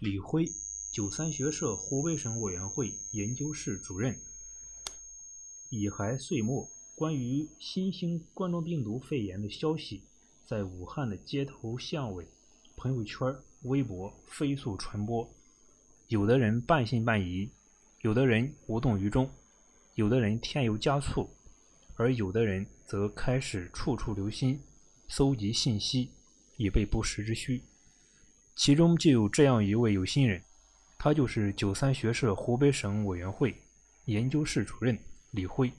李辉，九三学社湖北省委员会研究室主任。乙亥岁末，关于新型冠状病毒肺炎的消息，在武汉的街头巷尾、朋友圈、微博飞速传播。有的人半信半疑，有的人无动于衷，有的人添油加醋，而有的人则开始处处留心，搜集信息，以备不时之需。其中就有这样一位有心人，他就是九三学社湖北省委员会研究室主任李辉。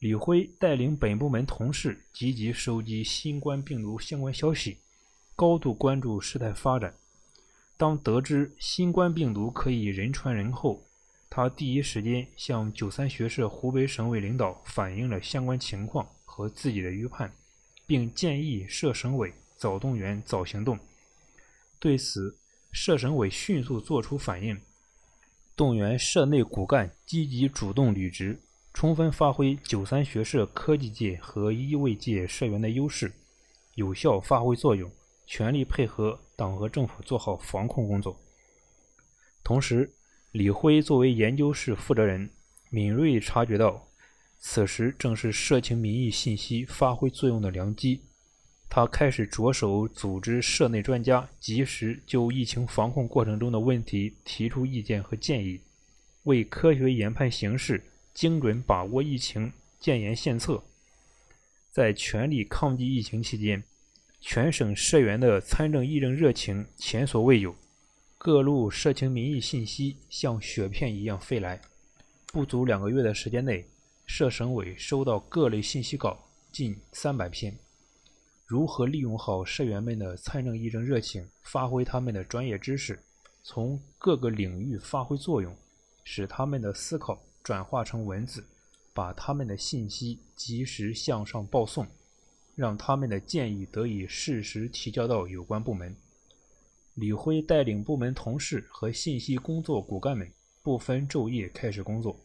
李辉带领本部门同事积极收集新冠病毒相关消息，高度关注事态发展。当得知新冠病毒可以人传人后，他第一时间向九三学社湖北省委领导反映了相关情况和自己的预判，并建议社省委早动员、早行动。对此，社省委迅速作出反应，动员社内骨干积极主动履职，充分发挥九三学社科技界和医卫界社员的优势，有效发挥作用。全力配合党和政府做好防控工作。同时，李辉作为研究室负责人，敏锐察觉到，此时正是社情民意信息发挥作用的良机。他开始着手组织社内专家，及时就疫情防控过程中的问题提出意见和建议，为科学研判形势、精准把握疫情建言献策。在全力抗击疫情期间，全省社员的参政议政热情前所未有，各路社情民意信息像雪片一样飞来。不足两个月的时间内，社省委收到各类信息稿近三百篇。如何利用好社员们的参政议政热情，发挥他们的专业知识，从各个领域发挥作用，使他们的思考转化成文字，把他们的信息及时向上报送。让他们的建议得以适时提交到有关部门。李辉带领部门同事和信息工作骨干们不分昼夜开始工作。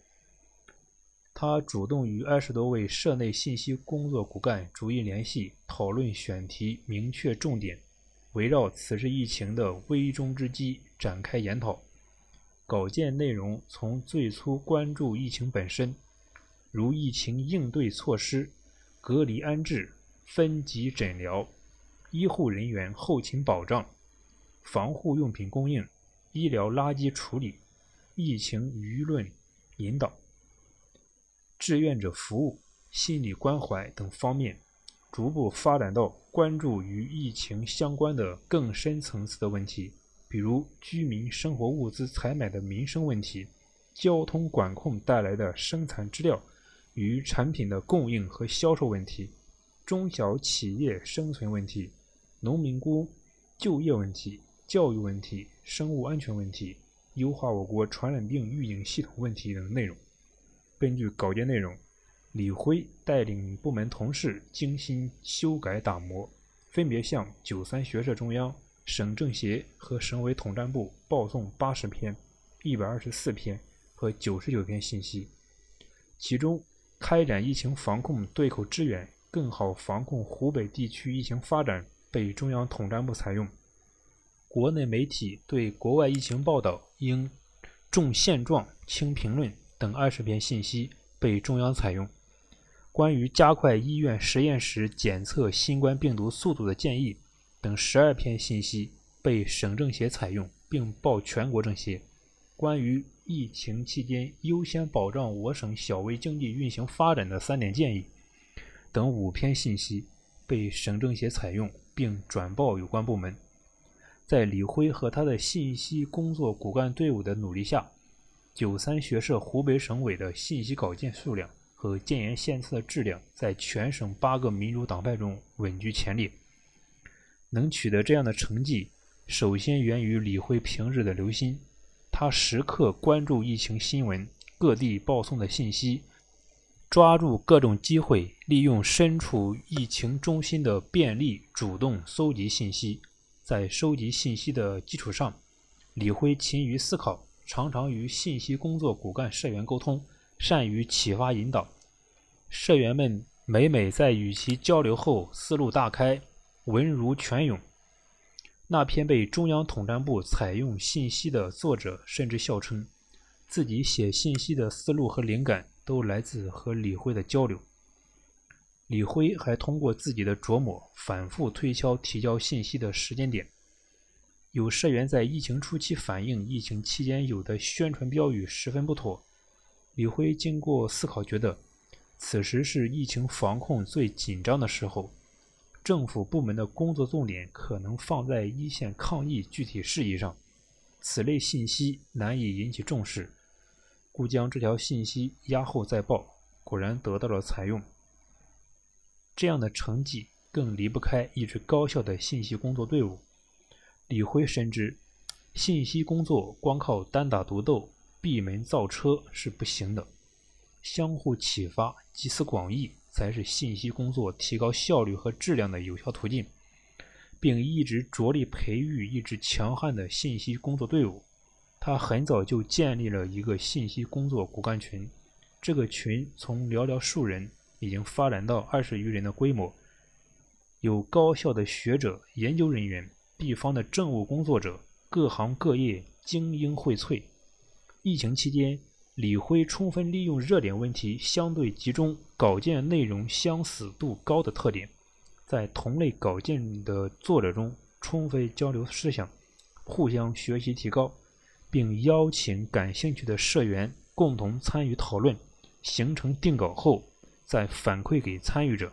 他主动与二十多位社内信息工作骨干逐一联系，讨论选题，明确重点，围绕此次疫情的危中之机展开研讨。稿件内容从最初关注疫情本身，如疫情应对措施、隔离安置。分级诊疗、医护人员后勤保障、防护用品供应、医疗垃圾处理、疫情舆论引导、志愿者服务、心理关怀等方面，逐步发展到关注与疫情相关的更深层次的问题，比如居民生活物资采买的民生问题、交通管控带来的生产资料与产品的供应和销售问题。中小企业生存问题、农民工就业问题、教育问题、生物安全问题、优化我国传染病预警系统问题等内容。根据稿件内容，李辉带领部门同事精心修改打磨，分别向九三学社中央、省政协和省委统战部报送八十篇、一百二十四篇和九十九篇信息。其中，开展疫情防控对口支援。更好防控湖北地区疫情发展被中央统战部采用。国内媒体对国外疫情报道应重现状轻评论等二十篇信息被中央采用。关于加快医院实验室检测新冠病毒速度的建议等十二篇信息被省政协采用并报全国政协。关于疫情期间优先保障我省小微经济运行发展的三点建议。等五篇信息被省政协采用并转报有关部门。在李辉和他的信息工作骨干队伍的努力下，九三学社湖北省委的信息稿件数量和建言献策的质量，在全省八个民主党派中稳居前列。能取得这样的成绩，首先源于李辉平日的留心，他时刻关注疫情新闻、各地报送的信息。抓住各种机会，利用身处疫情中心的便利，主动搜集信息。在收集信息的基础上，李辉勤于思考，常常与信息工作骨干社员沟通，善于启发引导。社员们每每在与其交流后，思路大开，文如泉涌。那篇被中央统战部采用信息的作者甚至笑称，自己写信息的思路和灵感都来自和李辉的交流。李辉还通过自己的琢磨，反复推敲提交信息的时间点。有社员在疫情初期反映，疫情期间有的宣传标语十分不妥。李辉经过思考，觉得此时是疫情防控最紧张的时候。政府部门的工作重点可能放在一线抗疫具体事宜上，此类信息难以引起重视，故将这条信息压后再报，果然得到了采用。这样的成绩更离不开一支高效的信息工作队伍。李辉深知，信息工作光靠单打独斗、闭门造车是不行的，相互启发、集思广益。才是信息工作提高效率和质量的有效途径，并一直着力培育一支强悍的信息工作队伍。他很早就建立了一个信息工作骨干群，这个群从寥寥数人已经发展到二十余人的规模，有高校的学者、研究人员、地方的政务工作者，各行各业精英荟萃。疫情期间。李辉充分利用热点问题相对集中、稿件内容相似度高的特点，在同类稿件的作者中充分交流思想，互相学习提高，并邀请感兴趣的社员共同参与讨论，形成定稿后再反馈给参与者，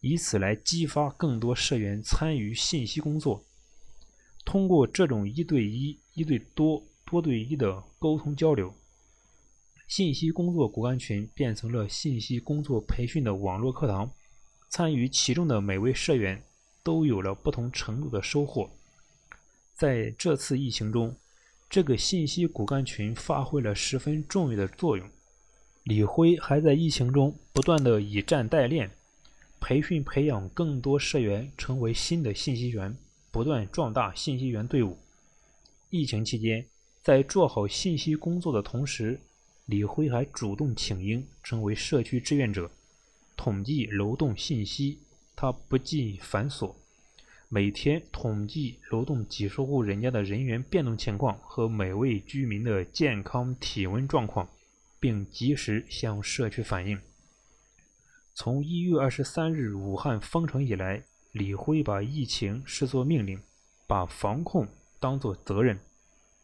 以此来激发更多社员参与信息工作。通过这种一对一、一对多、多对一的沟通交流。信息工作骨干群变成了信息工作培训的网络课堂，参与其中的每位社员都有了不同程度的收获。在这次疫情中，这个信息骨干群发挥了十分重要的作用。李辉还在疫情中不断的以战代练，培训培养更多社员成为新的信息员，不断壮大信息员队伍。疫情期间，在做好信息工作的同时，李辉还主动请缨，成为社区志愿者，统计楼栋信息。他不计繁琐，每天统计楼栋几十户人家的人员变动情况和每位居民的健康体温状况，并及时向社区反映。从一月二十三日武汉封城以来，李辉把疫情视作命令，把防控当作责任，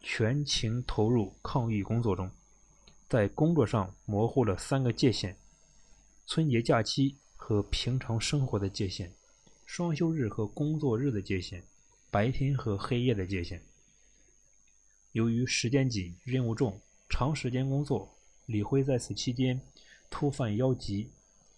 全情投入抗疫工作中。在工作上模糊了三个界限：春节假期和平常生活的界限，双休日和工作日的界限，白天和黑夜的界限。由于时间紧、任务重、长时间工作，李辉在此期间突犯腰疾。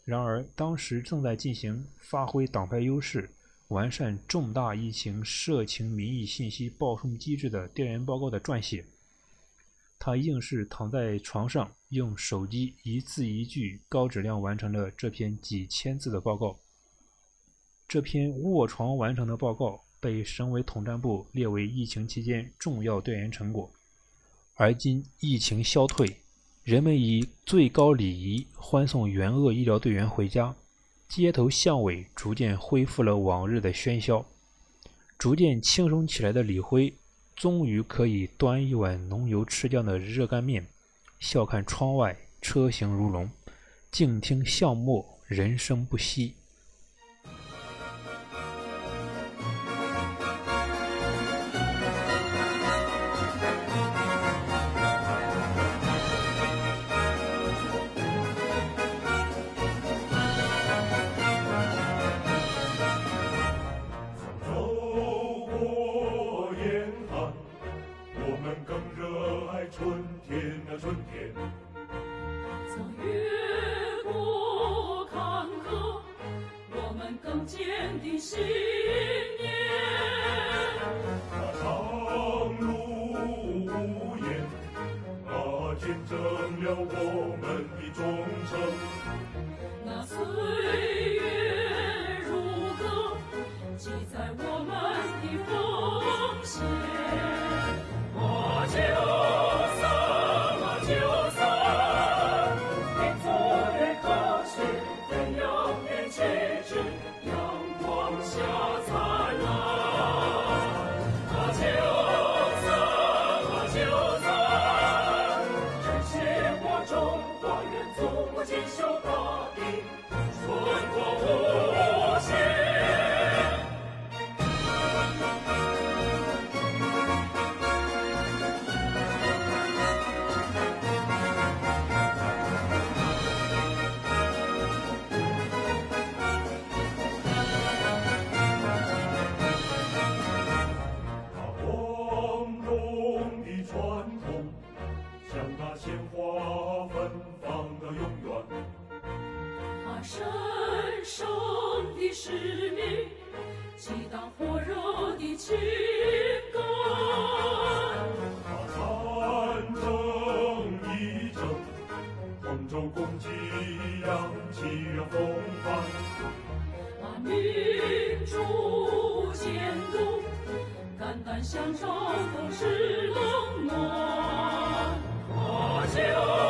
然而，当时正在进行发挥党派优势、完善重大疫情社情民意信息报送机制的调研报告的撰写。他硬是躺在床上，用手机一字一句高质量完成了这篇几千字的报告。这篇卧床完成的报告被省委统战部列为疫情期间重要调研成果。而今疫情消退，人们以最高礼仪欢送援鄂医疗队员回家，街头巷尾逐渐恢复了往日的喧嚣，逐渐轻松起来的李辉。终于可以端一碗浓油赤酱的热干面，笑看窗外车行如龙，静听巷陌人声不息。坚定信念那长路无言那见证了我鲜花芬芳到永远，他神圣的使命激荡，火热的情感，他长征一征，同舟共济扬起了风帆，把民主监督，肝胆相照同是冷暖。Oh.